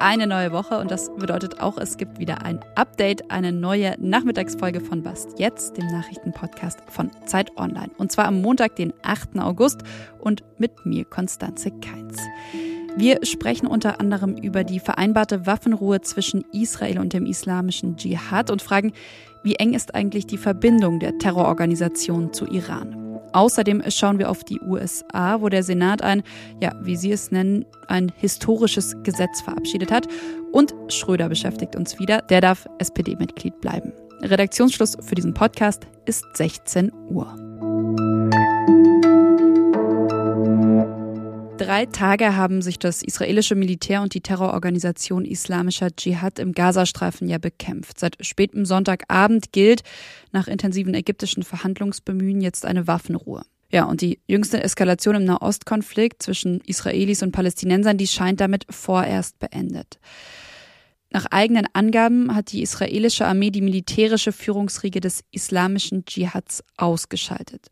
eine neue Woche und das bedeutet auch, es gibt wieder ein Update, eine neue Nachmittagsfolge von Was jetzt, dem Nachrichtenpodcast von Zeit Online. Und zwar am Montag, den 8. August und mit mir, Konstanze Keitz. Wir sprechen unter anderem über die vereinbarte Waffenruhe zwischen Israel und dem islamischen Dschihad und fragen, wie eng ist eigentlich die Verbindung der Terrororganisation zu Iran? Außerdem schauen wir auf die USA, wo der Senat ein, ja, wie Sie es nennen, ein historisches Gesetz verabschiedet hat. Und Schröder beschäftigt uns wieder. Der darf SPD-Mitglied bleiben. Redaktionsschluss für diesen Podcast ist 16 Uhr. Drei Tage haben sich das israelische Militär und die Terrororganisation Islamischer Dschihad im Gazastreifen ja bekämpft. Seit spätem Sonntagabend gilt nach intensiven ägyptischen Verhandlungsbemühen jetzt eine Waffenruhe. Ja, und die jüngste Eskalation im Nahostkonflikt zwischen Israelis und Palästinensern, die scheint damit vorerst beendet. Nach eigenen Angaben hat die israelische Armee die militärische Führungsriege des islamischen Dschihads ausgeschaltet.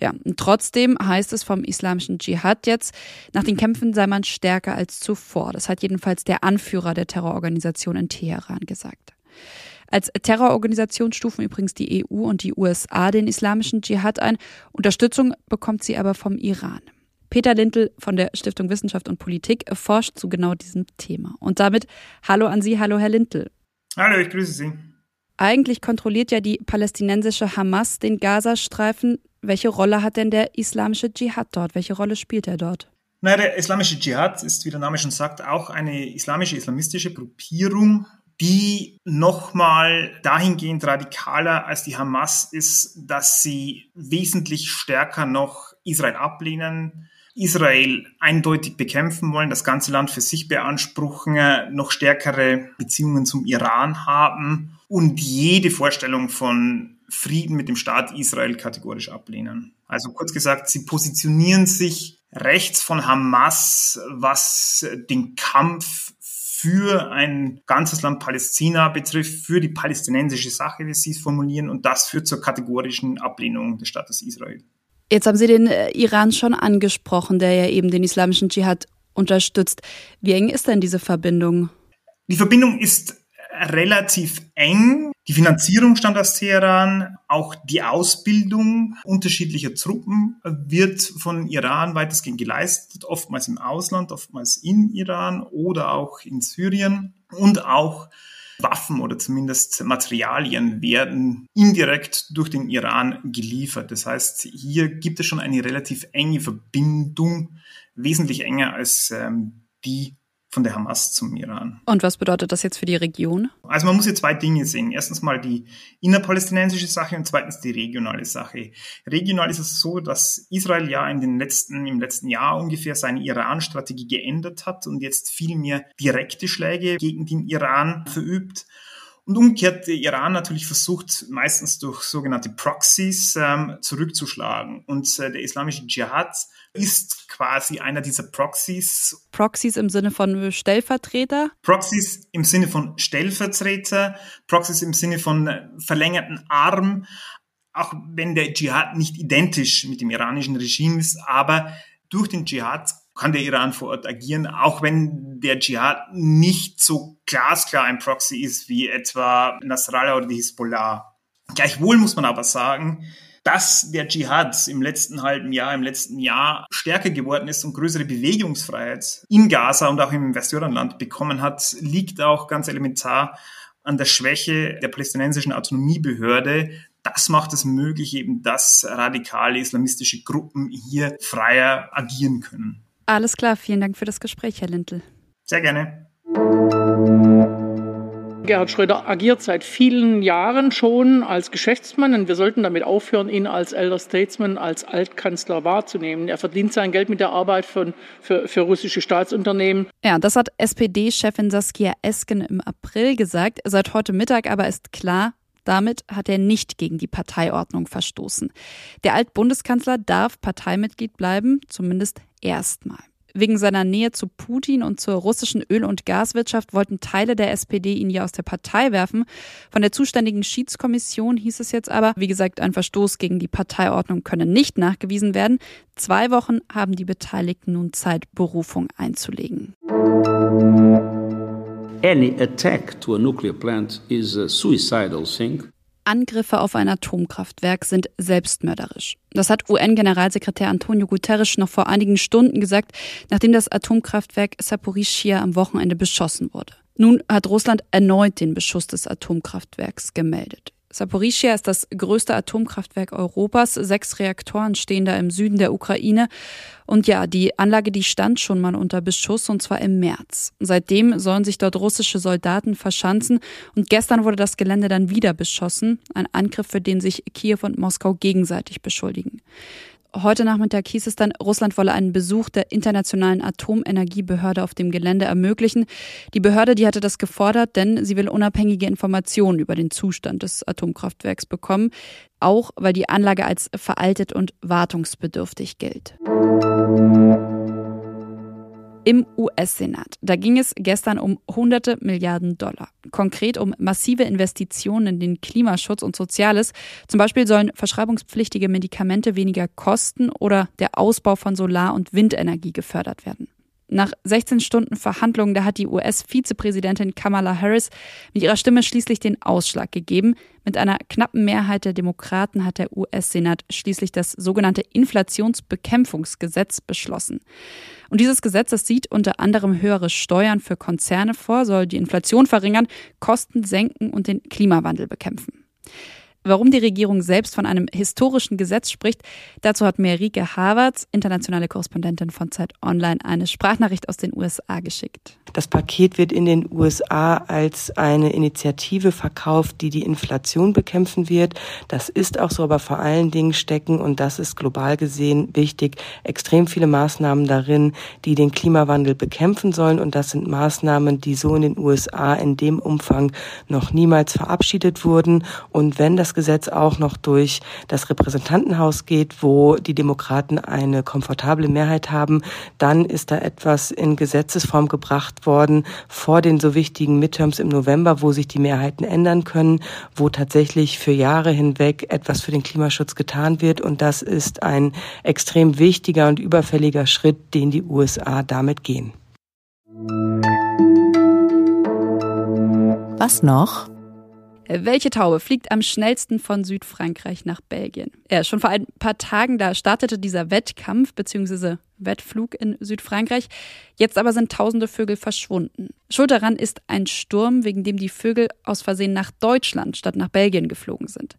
Ja, und trotzdem heißt es vom islamischen Dschihad jetzt, nach den Kämpfen sei man stärker als zuvor. Das hat jedenfalls der Anführer der Terrororganisation in Teheran gesagt. Als Terrororganisation stufen übrigens die EU und die USA den islamischen Dschihad ein. Unterstützung bekommt sie aber vom Iran. Peter Lintel von der Stiftung Wissenschaft und Politik forscht zu genau diesem Thema. Und damit hallo an Sie, hallo Herr Lintel. Hallo, ich grüße Sie. Eigentlich kontrolliert ja die palästinensische Hamas den Gazastreifen. Welche Rolle hat denn der islamische Dschihad dort? Welche Rolle spielt er dort? Na, der islamische Dschihad ist, wie der Name schon sagt, auch eine islamische, islamistische Gruppierung, die nochmal dahingehend radikaler als die Hamas ist, dass sie wesentlich stärker noch Israel ablehnen, Israel eindeutig bekämpfen wollen, das ganze Land für sich beanspruchen, noch stärkere Beziehungen zum Iran haben und jede Vorstellung von Frieden mit dem Staat Israel kategorisch ablehnen. Also kurz gesagt, sie positionieren sich rechts von Hamas, was den Kampf für ein ganzes Land Palästina betrifft, für die palästinensische Sache, wie sie es formulieren, und das führt zur kategorischen Ablehnung des Staates Israel. Jetzt haben Sie den äh, Iran schon angesprochen, der ja eben den islamischen Dschihad unterstützt. Wie eng ist denn diese Verbindung? Die Verbindung ist relativ eng. Die Finanzierung stammt aus Teheran, auch die Ausbildung unterschiedlicher Truppen wird von Iran weitestgehend geleistet, oftmals im Ausland, oftmals in Iran oder auch in Syrien und auch Waffen oder zumindest Materialien werden indirekt durch den Iran geliefert. Das heißt, hier gibt es schon eine relativ enge Verbindung, wesentlich enger als ähm, die von der Hamas zum Iran. Und was bedeutet das jetzt für die Region? Also man muss hier zwei Dinge sehen. Erstens mal die innerpalästinensische Sache und zweitens die regionale Sache. Regional ist es so, dass Israel ja in den letzten, im letzten Jahr ungefähr seine Iran-Strategie geändert hat und jetzt viel mehr direkte Schläge gegen den Iran verübt. Und umgekehrt der Iran natürlich versucht, meistens durch sogenannte Proxys ähm, zurückzuschlagen. Und äh, der islamische Dschihad ist quasi einer dieser Proxys. Proxys im Sinne von Stellvertreter? Proxys im Sinne von Stellvertreter, Proxys im Sinne von äh, verlängerten Arm, auch wenn der Dschihad nicht identisch mit dem iranischen Regime ist, aber durch den Dschihad kann der Iran vor Ort agieren, auch wenn der Dschihad nicht so glasklar ein Proxy ist wie etwa Nasrallah oder die Hisbollah. Gleichwohl muss man aber sagen, dass der Dschihad im letzten halben Jahr, im letzten Jahr stärker geworden ist und größere Bewegungsfreiheit in Gaza und auch im Westjordanland bekommen hat, liegt auch ganz elementar an der Schwäche der palästinensischen Autonomiebehörde. Das macht es möglich, eben, dass radikale islamistische Gruppen hier freier agieren können. Alles klar, vielen Dank für das Gespräch, Herr Lintel. Sehr gerne. Gerhard Schröder agiert seit vielen Jahren schon als Geschäftsmann und wir sollten damit aufhören, ihn als Elder Statesman, als Altkanzler wahrzunehmen. Er verdient sein Geld mit der Arbeit für, für, für russische Staatsunternehmen. Ja, das hat SPD-Chefin Saskia Esken im April gesagt. Seit heute Mittag aber ist klar, damit hat er nicht gegen die Parteiordnung verstoßen. Der Altbundeskanzler darf Parteimitglied bleiben, zumindest erstmal. Wegen seiner Nähe zu Putin und zur russischen Öl- und Gaswirtschaft wollten Teile der SPD ihn ja aus der Partei werfen. Von der zuständigen Schiedskommission hieß es jetzt aber, wie gesagt, ein Verstoß gegen die Parteiordnung könne nicht nachgewiesen werden. Zwei Wochen haben die Beteiligten nun Zeit, Berufung einzulegen. Any attack to a nuclear plant is a suicidal thing. Angriffe auf ein Atomkraftwerk sind selbstmörderisch. Das hat UN-Generalsekretär Antonio Guterres noch vor einigen Stunden gesagt, nachdem das Atomkraftwerk Saporischia am Wochenende beschossen wurde. Nun hat Russland erneut den Beschuss des Atomkraftwerks gemeldet. Saporischia ist das größte Atomkraftwerk Europas. Sechs Reaktoren stehen da im Süden der Ukraine. Und ja, die Anlage, die stand schon mal unter Beschuss und zwar im März. Seitdem sollen sich dort russische Soldaten verschanzen und gestern wurde das Gelände dann wieder beschossen. Ein Angriff, für den sich Kiew und Moskau gegenseitig beschuldigen. Heute Nachmittag hieß es dann, Russland wolle einen Besuch der Internationalen Atomenergiebehörde auf dem Gelände ermöglichen. Die Behörde, die hatte das gefordert, denn sie will unabhängige Informationen über den Zustand des Atomkraftwerks bekommen, auch weil die Anlage als veraltet und wartungsbedürftig gilt im US-Senat. Da ging es gestern um hunderte Milliarden Dollar. Konkret um massive Investitionen in den Klimaschutz und Soziales. Zum Beispiel sollen verschreibungspflichtige Medikamente weniger kosten oder der Ausbau von Solar- und Windenergie gefördert werden. Nach 16 Stunden Verhandlungen, da hat die US-Vizepräsidentin Kamala Harris mit ihrer Stimme schließlich den Ausschlag gegeben. Mit einer knappen Mehrheit der Demokraten hat der US-Senat schließlich das sogenannte Inflationsbekämpfungsgesetz beschlossen. Und dieses Gesetz, das sieht unter anderem höhere Steuern für Konzerne vor, soll die Inflation verringern, Kosten senken und den Klimawandel bekämpfen. Warum die Regierung selbst von einem historischen Gesetz spricht, dazu hat mir Rike Havertz, internationale Korrespondentin von Zeit Online, eine Sprachnachricht aus den USA geschickt. Das Paket wird in den USA als eine Initiative verkauft, die die Inflation bekämpfen wird. Das ist auch so, aber vor allen Dingen stecken, und das ist global gesehen wichtig, extrem viele Maßnahmen darin, die den Klimawandel bekämpfen sollen. Und das sind Maßnahmen, die so in den USA in dem Umfang noch niemals verabschiedet wurden. Und wenn das Gesetz auch noch durch das Repräsentantenhaus geht, wo die Demokraten eine komfortable Mehrheit haben, dann ist da etwas in Gesetzesform gebracht worden vor den so wichtigen Midterms im November, wo sich die Mehrheiten ändern können, wo tatsächlich für Jahre hinweg etwas für den Klimaschutz getan wird. Und das ist ein extrem wichtiger und überfälliger Schritt, den die USA damit gehen. Was noch? Welche Taube fliegt am schnellsten von Südfrankreich nach Belgien? Ja, schon vor ein paar Tagen, da startete dieser Wettkampf bzw. Wettflug in Südfrankreich. Jetzt aber sind tausende Vögel verschwunden. Schuld daran ist ein Sturm, wegen dem die Vögel aus Versehen nach Deutschland statt nach Belgien geflogen sind.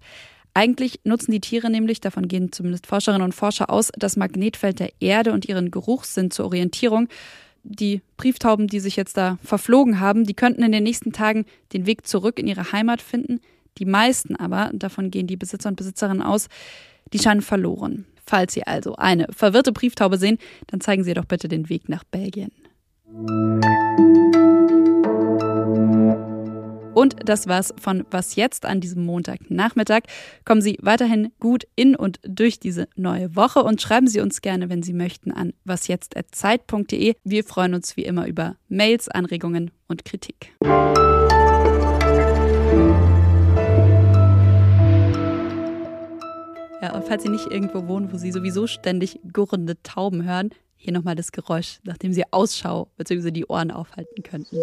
Eigentlich nutzen die Tiere nämlich, davon gehen zumindest Forscherinnen und Forscher aus, das Magnetfeld der Erde und ihren Geruchssinn zur Orientierung die Brieftauben, die sich jetzt da verflogen haben, die könnten in den nächsten Tagen den Weg zurück in ihre Heimat finden. Die meisten aber, davon gehen die Besitzer und Besitzerinnen aus, die scheinen verloren. Falls Sie also eine verwirrte Brieftaube sehen, dann zeigen Sie doch bitte den Weg nach Belgien. Und das war's von Was jetzt an diesem Montagnachmittag. Kommen Sie weiterhin gut in und durch diese neue Woche und schreiben Sie uns gerne, wenn Sie möchten, an wasjetzt.zeit.de. Wir freuen uns wie immer über Mails, Anregungen und Kritik. Ja, und falls Sie nicht irgendwo wohnen, wo Sie sowieso ständig gurrende Tauben hören, hier nochmal das Geräusch, nachdem Sie Ausschau bzw. die Ohren aufhalten könnten.